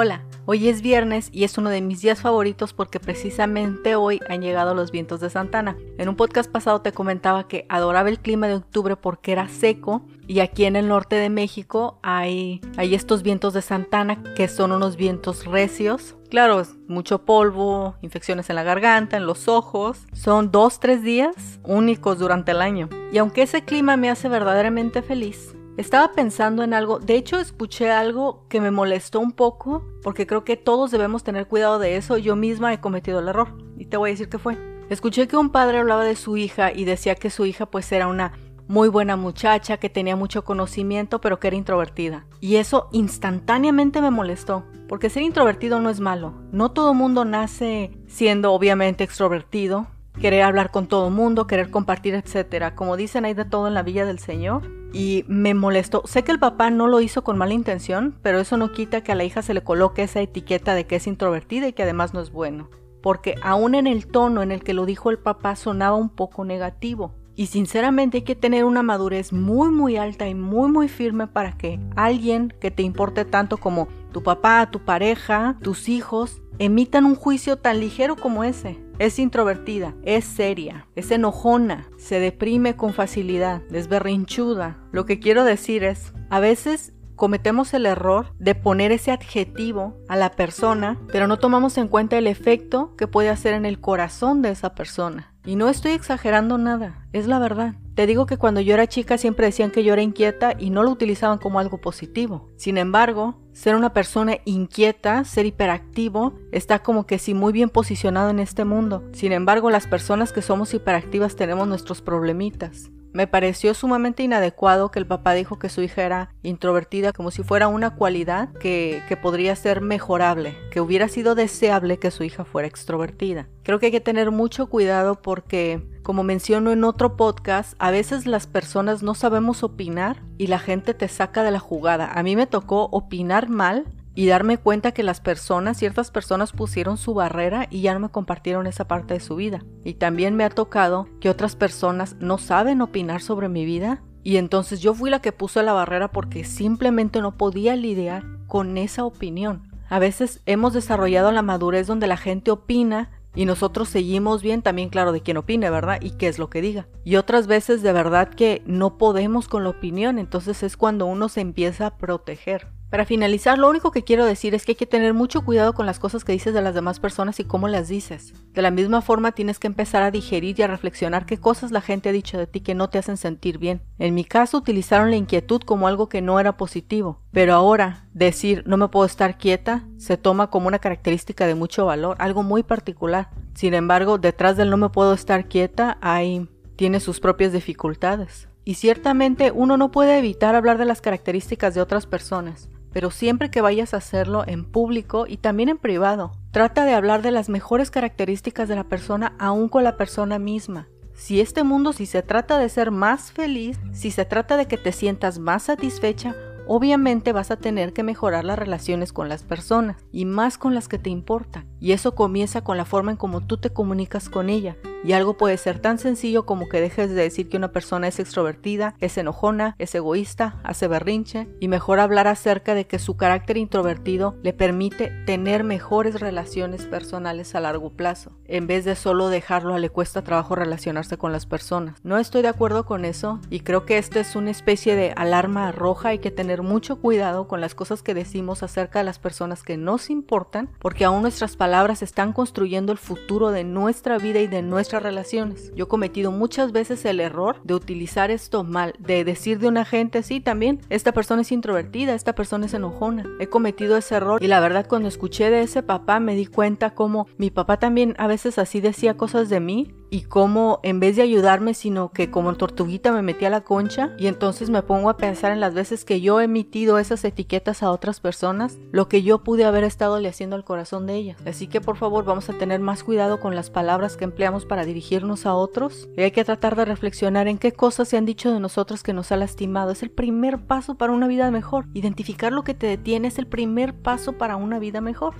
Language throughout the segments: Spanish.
Hola, hoy es viernes y es uno de mis días favoritos porque precisamente hoy han llegado los vientos de Santana. En un podcast pasado te comentaba que adoraba el clima de octubre porque era seco y aquí en el norte de México hay, estos vientos de Santana que son unos vientos recios. Claro, mucho polvo, infecciones en la garganta, en los ojos. Son dos, tres días únicos durante el año. Y aunque ese clima me hace verdaderamente feliz, estaba pensando en algo, de hecho escuché algo que me molestó un poco, porque creo que todos debemos tener cuidado de eso, yo misma he cometido el error, y te voy a decir qué fue. Escuché que un padre hablaba de su hija y decía que su hija pues era una muy buena muchacha, que tenía mucho conocimiento, pero que era introvertida. Y eso instantáneamente me molestó, porque ser introvertido no es malo. No todo mundo nace siendo obviamente extrovertido, querer hablar con todo mundo, querer compartir, etcétera. Como dicen, hay de todo en la Villa del Señor. Y me molestó. Sé que el papá no lo hizo con mala intención, pero eso no quita que a la hija se le coloque esa etiqueta de que es introvertida y que además no es bueno. Porque aún en el tono en el que lo dijo el papá sonaba un poco negativo. Y sinceramente hay que tener una madurez muy muy alta y muy muy firme para que alguien que te importe tanto como tu papá, tu pareja, tus hijos, emitan un juicio tan ligero como ese. Es introvertida, es seria, es enojona, se deprime con facilidad, es berrinchuda. Lo que quiero decir es, a veces cometemos el error de poner ese adjetivo a la persona, pero no tomamos en cuenta el efecto que puede hacer en el corazón de esa persona. Y no estoy exagerando nada, es la verdad. Te digo que cuando yo era chica siempre decían que yo era inquieta y no lo utilizaban como algo positivo. Sin embargo, ser una persona inquieta, ser hiperactivo, está como que sí muy bien posicionado en este mundo. Sin embargo, las personas que somos hiperactivas tenemos nuestros problemitas. Me pareció sumamente inadecuado que el papá dijo que su hija era introvertida como si fuera una cualidad que, que, podría ser mejorable, que hubiera sido deseable que su hija fuera extrovertida. Creo que hay que tener mucho cuidado porque, como menciono en otro podcast, a veces las personas no sabemos opinar y la gente te saca de la jugada. A mí me tocó opinar mal y darme cuenta que las personas, ciertas personas pusieron su barrera y ya no me compartieron esa parte de su vida. Y también me ha tocado que otras personas no saben opinar sobre mi vida y entonces yo fui la que puso la barrera porque simplemente no podía lidiar con esa opinión. A veces hemos desarrollado la madurez donde la gente opina y nosotros seguimos bien también claro de quién opine, ¿verdad? Y qué es lo que diga. Y otras veces de verdad que no podemos con la opinión, entonces es cuando uno se empieza a proteger. Para finalizar, lo único que quiero decir es que hay que tener mucho cuidado con las cosas que dices de las demás personas y cómo las dices. De la misma forma tienes que empezar a digerir y a reflexionar qué cosas la gente ha dicho de ti que no te hacen sentir bien. En mi caso utilizaron la inquietud como algo que no era positivo, pero ahora decir no me puedo estar quieta se toma como una característica de mucho valor, algo muy particular. Sin embargo, detrás del no me puedo estar quieta hay tiene sus propias dificultades. Y ciertamente uno no puede evitar hablar de las características de otras personas pero siempre que vayas a hacerlo en público y también en privado, trata de hablar de las mejores características de la persona aún con la persona misma. Si este mundo, si se trata de ser más feliz, si se trata de que te sientas más satisfecha, obviamente vas a tener que mejorar las relaciones con las personas y más con las que te importan. Y eso comienza con la forma en cómo tú te comunicas con ella. Y algo puede ser tan sencillo como que dejes de decir que una persona es extrovertida, es enojona, es egoísta, hace berrinche, y mejor hablar acerca de que su carácter introvertido le permite tener mejores relaciones personales a largo plazo, en vez de solo dejarlo a le cuesta trabajo relacionarse con las personas. No estoy de acuerdo con eso y creo que esto es una especie de alarma roja, hay que tener mucho cuidado con las cosas que decimos acerca de las personas que nos importan, porque aún nuestras palabras palabras están construyendo el futuro de nuestra vida y de nuestras relaciones. Yo he cometido muchas veces el error de utilizar esto mal, de decir de una gente, sí, también, esta persona es introvertida, esta persona es enojona. He cometido ese error y la verdad cuando escuché de ese papá me di cuenta como mi papá también a veces así decía cosas de mí y cómo en vez de ayudarme, sino que como tortuguita me metí a la concha y entonces me pongo a pensar en las veces que yo he emitido esas etiquetas a otras personas, lo que yo pude haber estado le haciendo al corazón de ellas. Así que por favor vamos a tener más cuidado con las palabras que empleamos para dirigirnos a otros y hay que tratar de reflexionar en qué cosas se han dicho de nosotros que nos ha lastimado. Es el primer paso para una vida mejor. Identificar lo que te detiene es el primer paso para una vida mejor.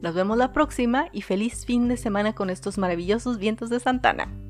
Nos vemos la próxima y feliz fin de semana con estos maravillosos vientos de Santana.